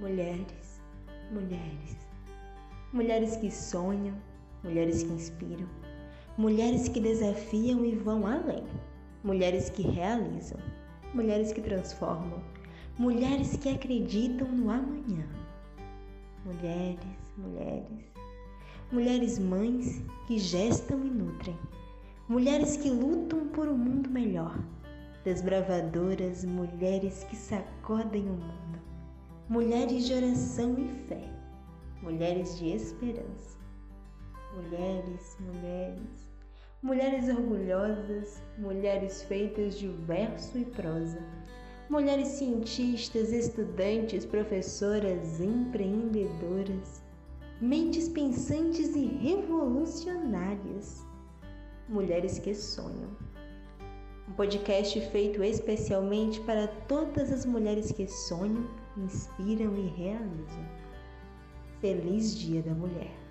mulheres, mulheres. Mulheres que sonham, mulheres que inspiram, mulheres que desafiam e vão além, mulheres que realizam, mulheres que transformam, mulheres que acreditam no amanhã. Mulheres, mulheres, mulheres mães que gestam e nutrem, mulheres que lutam por um mundo melhor, desbravadoras, mulheres que sacodem o mundo, mulheres de oração e fé, mulheres de esperança, mulheres, mulheres, mulheres orgulhosas, mulheres feitas de verso e prosa, mulheres cientistas, estudantes, professoras, empreendedoras, mentes pensantes e revolucionárias, mulheres que sonham. Um podcast feito especialmente para todas as mulheres que sonham, inspiram e realizam. Feliz Dia da Mulher!